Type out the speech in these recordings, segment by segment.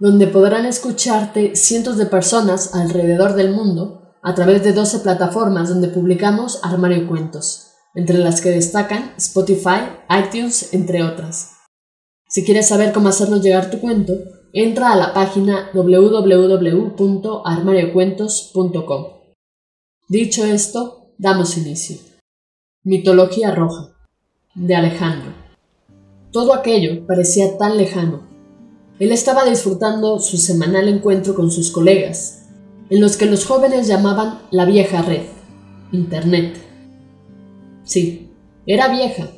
donde podrán escucharte cientos de personas alrededor del mundo a través de 12 plataformas donde publicamos Armario Cuentos, entre las que destacan Spotify, iTunes, entre otras. Si quieres saber cómo hacernos llegar tu cuento, entra a la página www.armariocuentos.com. Dicho esto, damos inicio. Mitología Roja, de Alejandro. Todo aquello parecía tan lejano, él estaba disfrutando su semanal encuentro con sus colegas, en los que los jóvenes llamaban la vieja red, Internet. Sí, era vieja,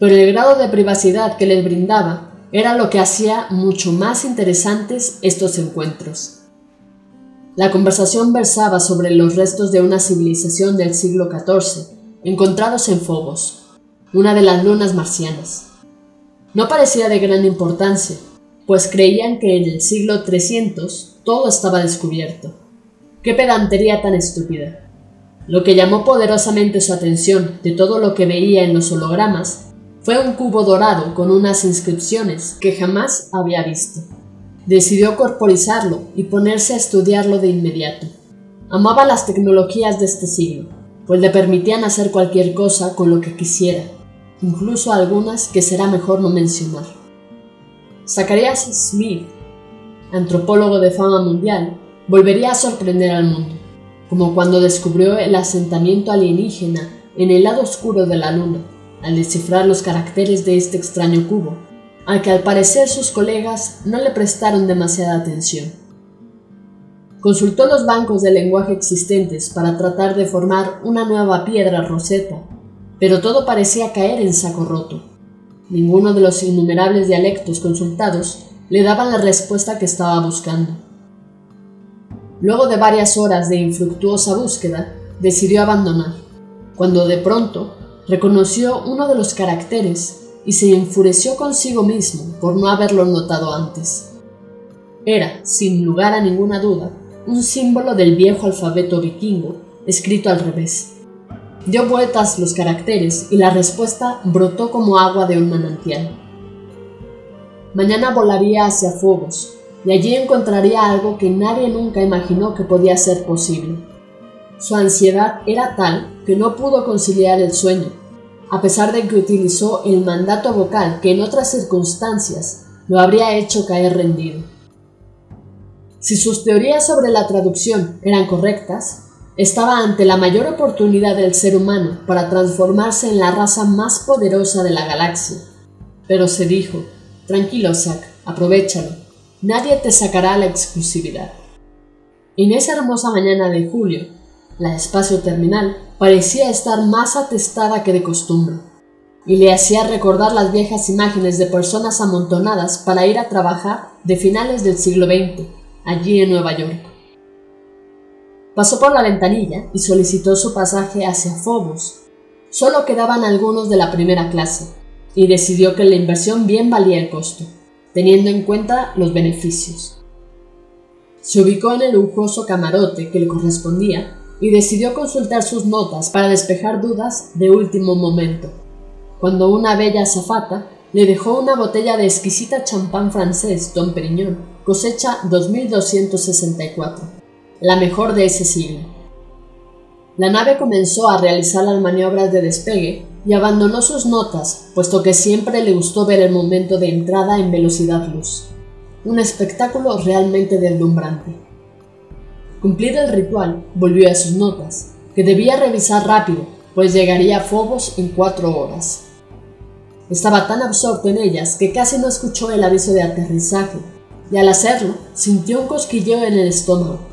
pero el grado de privacidad que les brindaba era lo que hacía mucho más interesantes estos encuentros. La conversación versaba sobre los restos de una civilización del siglo XIV, encontrados en Phobos, una de las lunas marcianas. No parecía de gran importancia, pues creían que en el siglo 300 todo estaba descubierto. ¡Qué pedantería tan estúpida! Lo que llamó poderosamente su atención de todo lo que veía en los hologramas fue un cubo dorado con unas inscripciones que jamás había visto. Decidió corporizarlo y ponerse a estudiarlo de inmediato. Amaba las tecnologías de este siglo, pues le permitían hacer cualquier cosa con lo que quisiera, incluso algunas que será mejor no mencionar. Zacharias Smith, antropólogo de fama mundial, volvería a sorprender al mundo, como cuando descubrió el asentamiento alienígena en el lado oscuro de la Luna, al descifrar los caracteres de este extraño cubo, al que al parecer sus colegas no le prestaron demasiada atención. Consultó los bancos de lenguaje existentes para tratar de formar una nueva piedra roseta, pero todo parecía caer en saco roto. Ninguno de los innumerables dialectos consultados le daban la respuesta que estaba buscando. Luego de varias horas de infructuosa búsqueda, decidió abandonar, cuando de pronto reconoció uno de los caracteres y se enfureció consigo mismo por no haberlo notado antes. Era, sin lugar a ninguna duda, un símbolo del viejo alfabeto vikingo, escrito al revés. Dio vueltas los caracteres y la respuesta brotó como agua de un manantial. Mañana volaría hacia Fuegos y allí encontraría algo que nadie nunca imaginó que podía ser posible. Su ansiedad era tal que no pudo conciliar el sueño, a pesar de que utilizó el mandato vocal que en otras circunstancias lo habría hecho caer rendido. Si sus teorías sobre la traducción eran correctas, estaba ante la mayor oportunidad del ser humano para transformarse en la raza más poderosa de la galaxia. Pero se dijo, tranquilo Zack, aprovechalo, nadie te sacará la exclusividad. En esa hermosa mañana de julio, la espacio terminal parecía estar más atestada que de costumbre, y le hacía recordar las viejas imágenes de personas amontonadas para ir a trabajar de finales del siglo XX, allí en Nueva York. Pasó por la ventanilla y solicitó su pasaje hacia Phobos. Solo quedaban algunos de la primera clase, y decidió que la inversión bien valía el costo, teniendo en cuenta los beneficios. Se ubicó en el lujoso camarote que le correspondía y decidió consultar sus notas para despejar dudas de último momento, cuando una bella azafata le dejó una botella de exquisita champán francés Don Perignon, cosecha 2264 la mejor de ese siglo. La nave comenzó a realizar las maniobras de despegue y abandonó sus notas, puesto que siempre le gustó ver el momento de entrada en velocidad luz. Un espectáculo realmente deslumbrante. Cumplido el ritual, volvió a sus notas, que debía revisar rápido, pues llegaría a Phobos en cuatro horas. Estaba tan absorto en ellas que casi no escuchó el aviso de aterrizaje, y al hacerlo sintió un cosquilleo en el estómago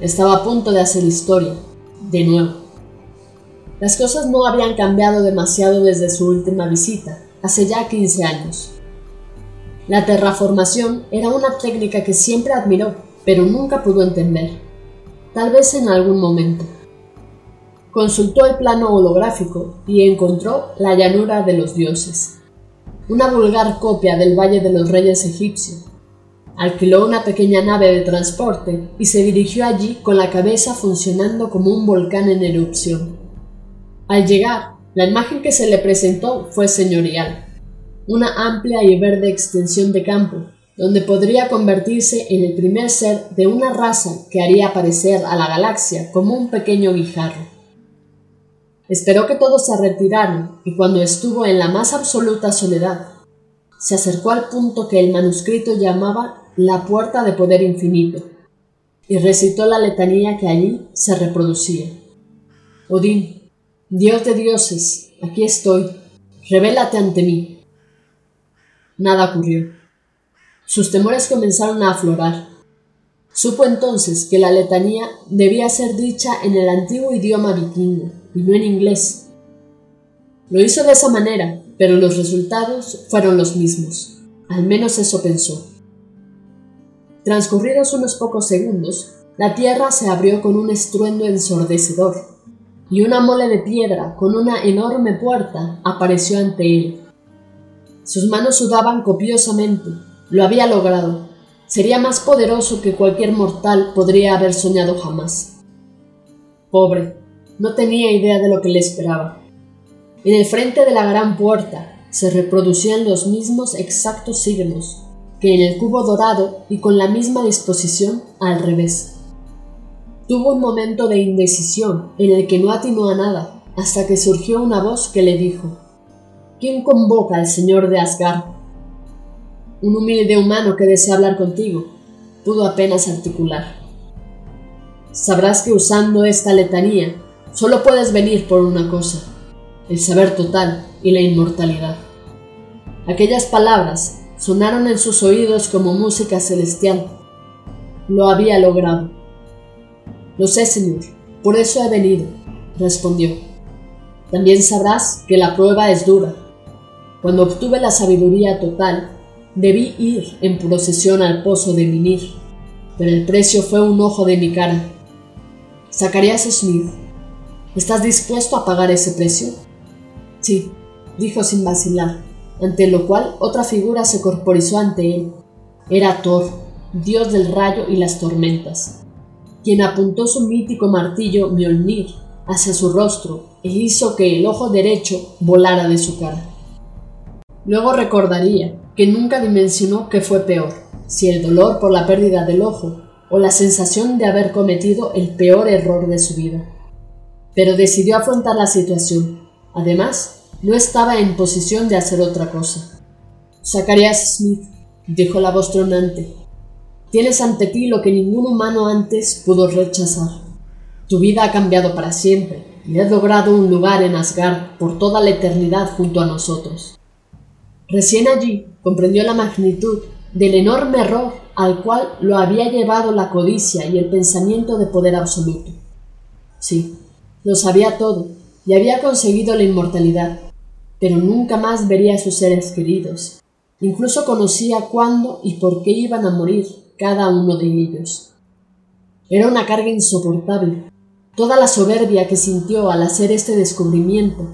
estaba a punto de hacer historia, de nuevo. Las cosas no habían cambiado demasiado desde su última visita, hace ya 15 años. La terraformación era una técnica que siempre admiró, pero nunca pudo entender. tal vez en algún momento. Consultó el plano holográfico y encontró la llanura de los dioses, una vulgar copia del Valle de los Reyes egipcios. Alquiló una pequeña nave de transporte y se dirigió allí con la cabeza funcionando como un volcán en erupción. Al llegar, la imagen que se le presentó fue señorial, una amplia y verde extensión de campo, donde podría convertirse en el primer ser de una raza que haría aparecer a la galaxia como un pequeño guijarro. Esperó que todos se retiraran y cuando estuvo en la más absoluta soledad, se acercó al punto que el manuscrito llamaba la puerta de poder infinito y recitó la letanía que allí se reproducía. Odín, Dios de dioses, aquí estoy, revélate ante mí. Nada ocurrió. Sus temores comenzaron a aflorar. Supo entonces que la letanía debía ser dicha en el antiguo idioma vikingo y no en inglés. Lo hizo de esa manera, pero los resultados fueron los mismos. Al menos eso pensó. Transcurridos unos pocos segundos, la tierra se abrió con un estruendo ensordecedor, y una mole de piedra con una enorme puerta apareció ante él. Sus manos sudaban copiosamente. Lo había logrado. Sería más poderoso que cualquier mortal podría haber soñado jamás. Pobre, no tenía idea de lo que le esperaba. En el frente de la gran puerta se reproducían los mismos exactos signos que el cubo dorado y con la misma disposición al revés. Tuvo un momento de indecisión en el que no atinó a nada, hasta que surgió una voz que le dijo ¿Quién convoca al señor de Asgard? Un humilde humano que desea hablar contigo, pudo apenas articular. Sabrás que usando esta letanía solo puedes venir por una cosa, el saber total y la inmortalidad. Aquellas palabras sonaron en sus oídos como música celestial. Lo había logrado. Lo sé, señor, por eso he venido, respondió. También sabrás que la prueba es dura, cuando obtuve la sabiduría total, debí ir en procesión al pozo de Minir, pero el precio fue un ojo de mi cara. Zacarías Smith, ¿estás dispuesto a pagar ese precio? Sí, dijo sin vacilar, ante lo cual otra figura se corporizó ante él. Era Thor, dios del rayo y las tormentas, quien apuntó su mítico martillo Mjolnir hacia su rostro e hizo que el ojo derecho volara de su cara. Luego recordaría que nunca dimensionó que fue peor, si el dolor por la pérdida del ojo o la sensación de haber cometido el peor error de su vida. Pero decidió afrontar la situación. Además, no estaba en posición de hacer otra cosa. Zacarías Smith, dijo la voz tronante, tienes ante ti lo que ningún humano antes pudo rechazar. Tu vida ha cambiado para siempre y has logrado un lugar en Asgard por toda la eternidad junto a nosotros. Recién allí comprendió la magnitud del enorme error al cual lo había llevado la codicia y el pensamiento de poder absoluto. Sí, lo sabía todo y había conseguido la inmortalidad, pero nunca más vería a sus seres queridos. Incluso conocía cuándo y por qué iban a morir cada uno de ellos. Era una carga insoportable. Toda la soberbia que sintió al hacer este descubrimiento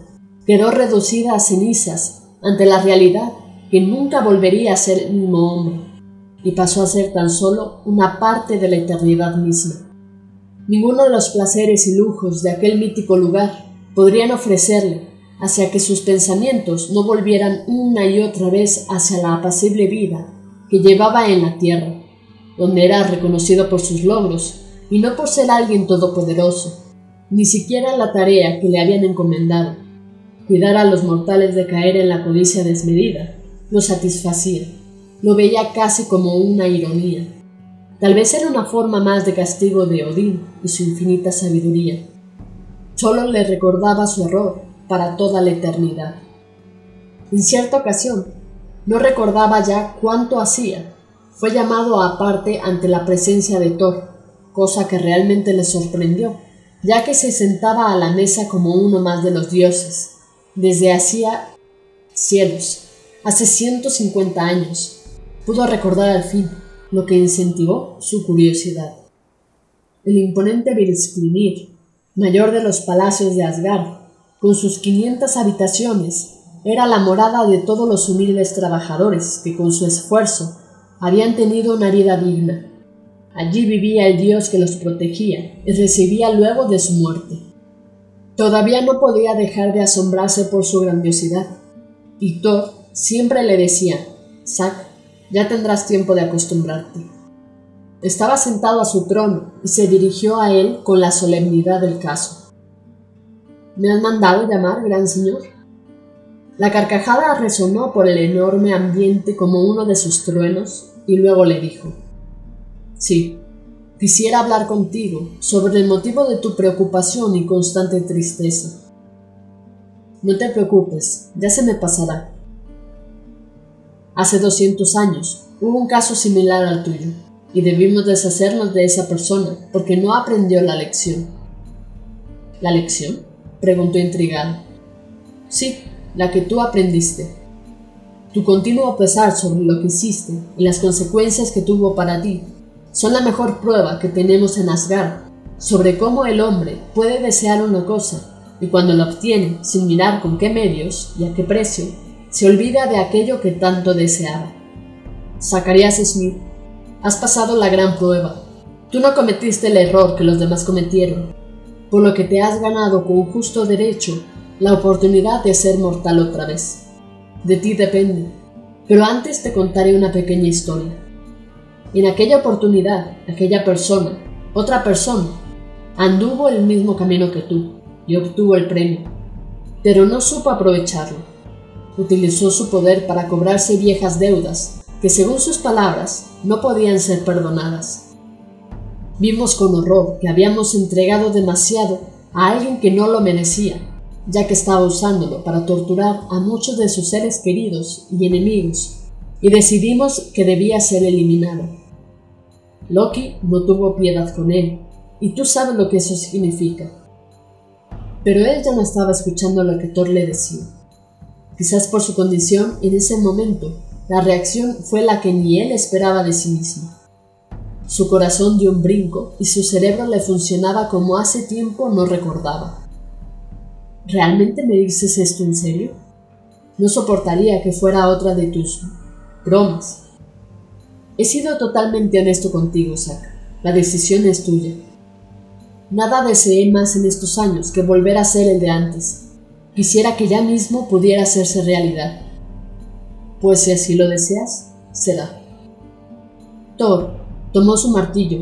quedó reducida a cenizas ante la realidad que nunca volvería a ser el mismo hombre y pasó a ser tan solo una parte de la eternidad misma. Ninguno de los placeres y lujos de aquel mítico lugar podrían ofrecerle hacia que sus pensamientos no volvieran una y otra vez hacia la apacible vida que llevaba en la tierra, donde era reconocido por sus logros y no por ser alguien todopoderoso, ni siquiera la tarea que le habían encomendado, Cuidar a los mortales de caer en la codicia desmedida lo satisfacía, lo veía casi como una ironía. Tal vez era una forma más de castigo de Odín y su infinita sabiduría. Solo le recordaba su error para toda la eternidad. En cierta ocasión, no recordaba ya cuánto hacía. Fue llamado aparte ante la presencia de Thor, cosa que realmente le sorprendió, ya que se sentaba a la mesa como uno más de los dioses, desde hacía cielos, hace 150 años. Pudo recordar al fin lo que incentivó su curiosidad. el imponente Virsklinir, mayor de los palacios de Asgard, con sus quinientas habitaciones, era la morada de todos los humildes trabajadores que con su esfuerzo habían tenido una vida digna. Allí vivía el dios que los protegía y recibía luego de su muerte. Todavía no podía dejar de asombrarse por su grandiosidad, y Thor siempre le decía, Zack, ya tendrás tiempo de acostumbrarte. Estaba sentado a su trono y se dirigió a él con la solemnidad del caso. ¿Me han mandado llamar, gran señor? La carcajada resonó por el enorme ambiente como uno de sus truenos y luego le dijo, Sí, quisiera hablar contigo sobre el motivo de tu preocupación y constante tristeza. No te preocupes, ya se me pasará. Hace 200 años hubo un caso similar al tuyo, y debimos deshacernos de esa persona porque no aprendió la lección. ¿La lección? Preguntó intrigado. Sí, la que tú aprendiste. Tu continuo pesar sobre lo que hiciste y las consecuencias que tuvo para ti son la mejor prueba que tenemos en Asgard sobre cómo el hombre puede desear una cosa y cuando la obtiene sin mirar con qué medios y a qué precio, se olvida de aquello que tanto deseaba. Zacarías Smith, has pasado la gran prueba. Tú no cometiste el error que los demás cometieron, por lo que te has ganado con justo derecho la oportunidad de ser mortal otra vez. De ti depende, pero antes te contaré una pequeña historia. En aquella oportunidad, aquella persona, otra persona, anduvo el mismo camino que tú y obtuvo el premio, pero no supo aprovecharlo utilizó su poder para cobrarse viejas deudas que, según sus palabras, no podían ser perdonadas. Vimos con horror que habíamos entregado demasiado a alguien que no lo merecía, ya que estaba usándolo para torturar a muchos de sus seres queridos y enemigos, y decidimos que debía ser eliminado. Loki no tuvo piedad con él, y tú sabes lo que eso significa. Pero él ya no estaba escuchando lo que Thor le decía. Quizás por su condición en ese momento, la reacción fue la que ni él esperaba de sí mismo. Su corazón dio un brinco y su cerebro le funcionaba como hace tiempo no recordaba. ¿Realmente me dices esto en serio? No soportaría que fuera otra de tus bromas. He sido totalmente honesto contigo, Zack. La decisión es tuya. Nada deseé más en estos años que volver a ser el de antes, Quisiera que ya mismo pudiera hacerse realidad. Pues si así lo deseas, será. Thor tomó su martillo,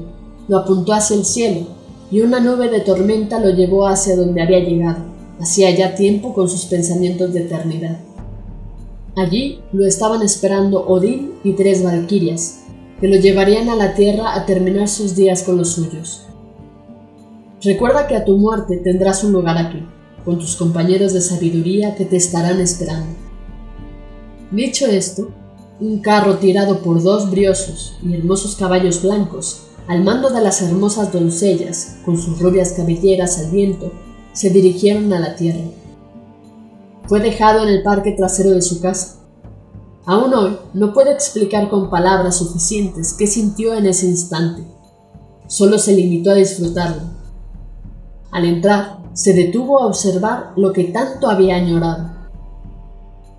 lo apuntó hacia el cielo, y una nube de tormenta lo llevó hacia donde había llegado, hacía ya tiempo con sus pensamientos de eternidad. Allí lo estaban esperando Odín y tres valquirias, que lo llevarían a la tierra a terminar sus días con los suyos. Recuerda que a tu muerte tendrás un lugar aquí, con tus compañeros de sabiduría que te estarán esperando. Dicho esto, un carro tirado por dos briosos y hermosos caballos blancos, al mando de las hermosas doncellas, con sus rubias cabelleras al viento, se dirigieron a la tierra. Fue dejado en el parque trasero de su casa. Aún hoy no puedo explicar con palabras suficientes qué sintió en ese instante. Solo se limitó a disfrutarlo. Al entrar, se detuvo a observar lo que tanto había añorado.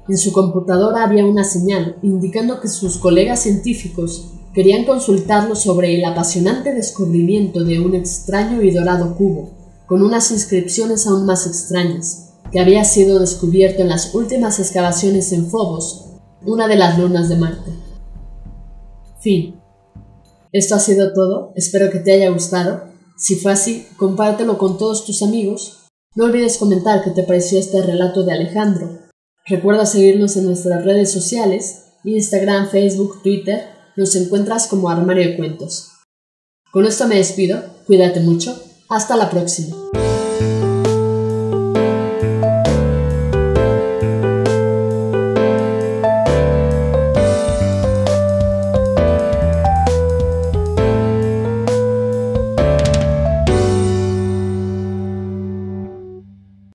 En su computadora había una señal indicando que sus colegas científicos querían consultarlo sobre el apasionante descubrimiento de un extraño y dorado cubo, con unas inscripciones aún más extrañas, que había sido descubierto en las últimas excavaciones en Phobos, una de las lunas de Marte. Fin. Esto ha sido todo, espero que te haya gustado si fue así, compártelo con todos tus amigos. No olvides comentar qué te pareció este relato de Alejandro. Recuerda seguirnos en nuestras redes sociales, Instagram, Facebook, Twitter. Nos encuentras como Armario de Cuentos. Con esto me despido. Cuídate mucho. Hasta la próxima.